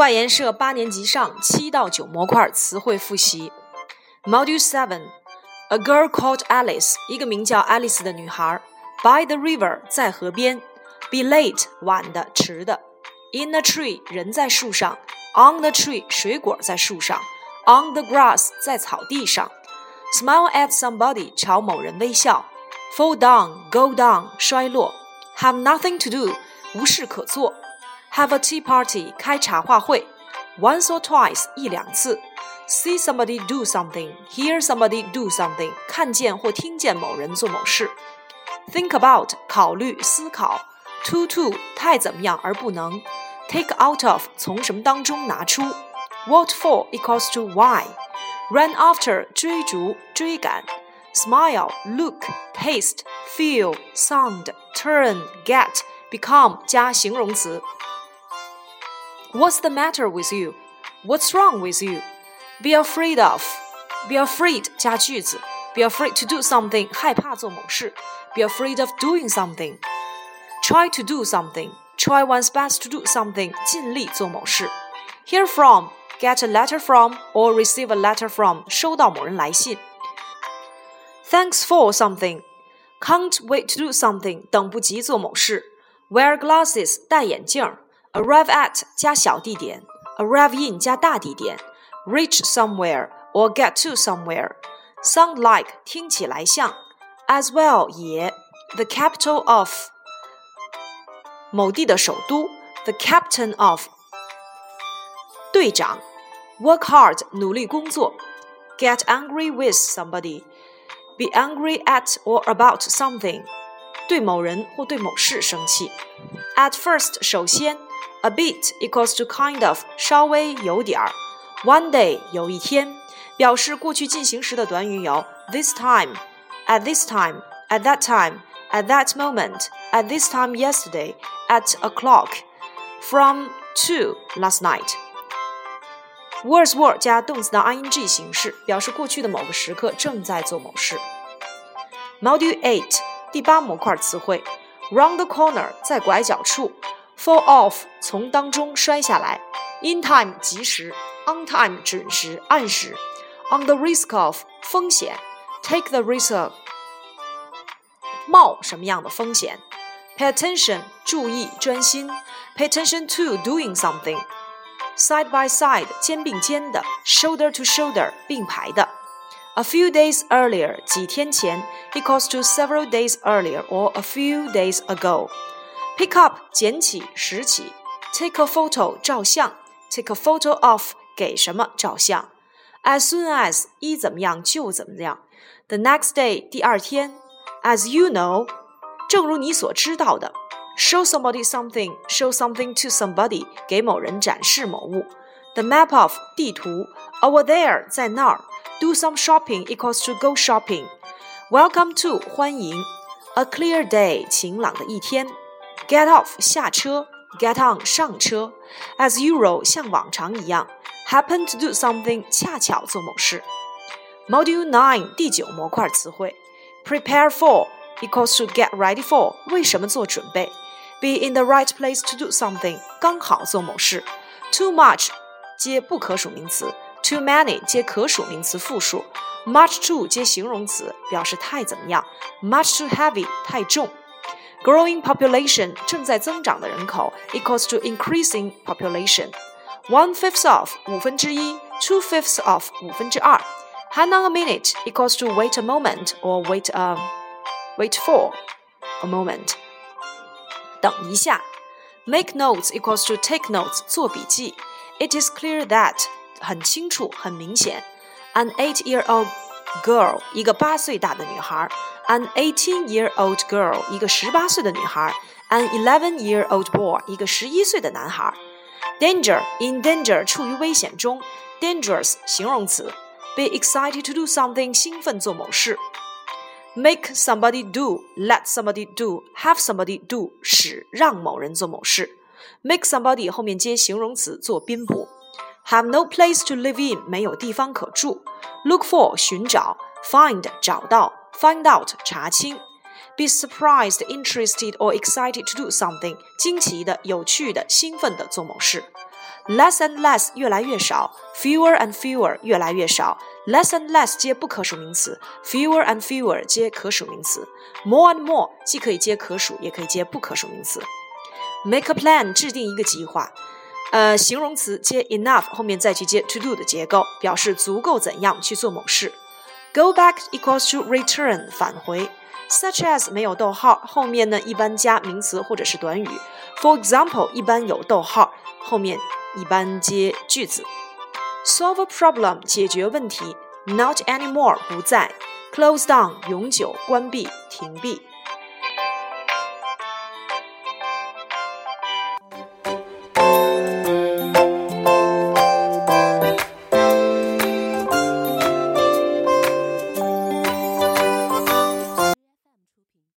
外研社八年级上七到九模块词汇复习。Module Seven, A girl called Alice，一个名叫爱丽丝的女孩。By the river，在河边。Be late，晚的，迟的。In a tree，人在树上。On the tree，水果在树上。On the grass，在草地上。Smile at somebody，朝某人微笑。Fall down，go down，摔落。Have nothing to do，无事可做。Have a tea party，开茶话会。Once or twice，一两次。See somebody do something，hear somebody do something，看见或听见某人做某事。Think about，考虑、思考。Too too，太怎么样而不能。Take out of，从什么当中拿出。What for equals to why。Run after，追逐、追赶。Smile, look, taste, feel, sound, turn, get, become 加形容词。 What's the matter with you? What's wrong with you? Be afraid of. Be afraid 加句子。Be afraid to do something 害怕做某事。Be afraid of doing something. Try to do something. Try one's best to do something 尽力做某事。Hear from get a letter from or receive a letter from 收到某人来信。Thanks for something. Can't wait to do something 等不及做某事。Wear glasses 戴眼镜儿。 arrive at 加小地点，arrive in 加大地点，reach somewhere or get to somewhere。sound like 听起来像，as well 也，the capital of 某地的首都，the captain of 队长，work hard 努力工作，get angry with somebody。be angry at or about something， 对某人或对某事生气。At first，首先 a bit equals to kind of，稍微有点儿。One day，有一天，表示过去进行时的短语有 this time, at this time, at that time, at that moment, at this time yesterday, at o'clock, from to last night. Was were 加动词的 ing 形式，表示过去的某个时刻正在做某事。Module Eight 第八模块词汇，round the corner 在拐角处。fall off 从当中摔下来，in time 及时，on time 准时按时，on the risk of 风险，take the risk of 冒什么样的风险，pay attention 注意专心，pay attention to doing something。side by side 肩并肩的，shoulder to shoulder 并排的。 A few days earlier 几天前 equals to several days earlier or a few days ago。Pick up 捡起拾起，take a photo 照相，take a photo of 给什么照相，as soon as 一怎么样就怎么样，the next day 第二天，as you know 正如你所知道的，show somebody something show something to somebody 给某人展示某物，the map of 地图，over there 在那儿 ，do some shopping equals to go shopping。Welcome to 欢迎，a clear day 晴朗的一天。Get off 下车，Get on 上车，as usual 像往常一样，happen to do something 恰巧做某事。Module Nine 第九模块词汇，prepare for equals to get ready for 为什么做准备，be in the right place to do something 刚好做某事，too much 接不可数名词 ，too many 接可数名词复数，much too 接形容词表示太怎么样，much too heavy 太重。Growing population 正在增长的人口 equals to increasing population. One fifth of 五分之一，two fifths of 五分之二。Hang on a minute equals to wait a moment or wait a wait for a moment. 等一下。Make notes equals to take notes 做笔记。It is clear that 很清楚，很明显。An eight-year-old girl 一个八岁大的女孩。an 18-year-old girl，一个十八岁的女孩；an 11-year-old boy，一个十一岁的男孩。danger，in danger，处于危险中；dangerous，形容词。be excited to do something，兴奋做某事。make somebody do，let somebody do，have somebody do，使让某人做某事。make somebody 后面接形容词做宾补。 have no place to live in，没有地方可住。look for，寻找；find，找到。find out 查清，be surprised, interested or excited to do something 惊奇的、有趣的、兴奋的做某事。 less and less 越来越少，fewer and fewer 越来越少，less and less 接不可数名词，fewer and fewer 接可数名词，more and more 既可以接可数，也可以接不可数名词。make a plan 制定一个计划， 呃，形容词接 enough 后面再去接 to do 的结构，表示足够怎样去做某事。Go back equals to return 返回。Such as 没有逗号，后面呢一般加名词或者是短语。For example 一般有逗号，后面一般接句子。Solve a problem 解决问题。Not anymore 不再。Close down 永久关闭停闭。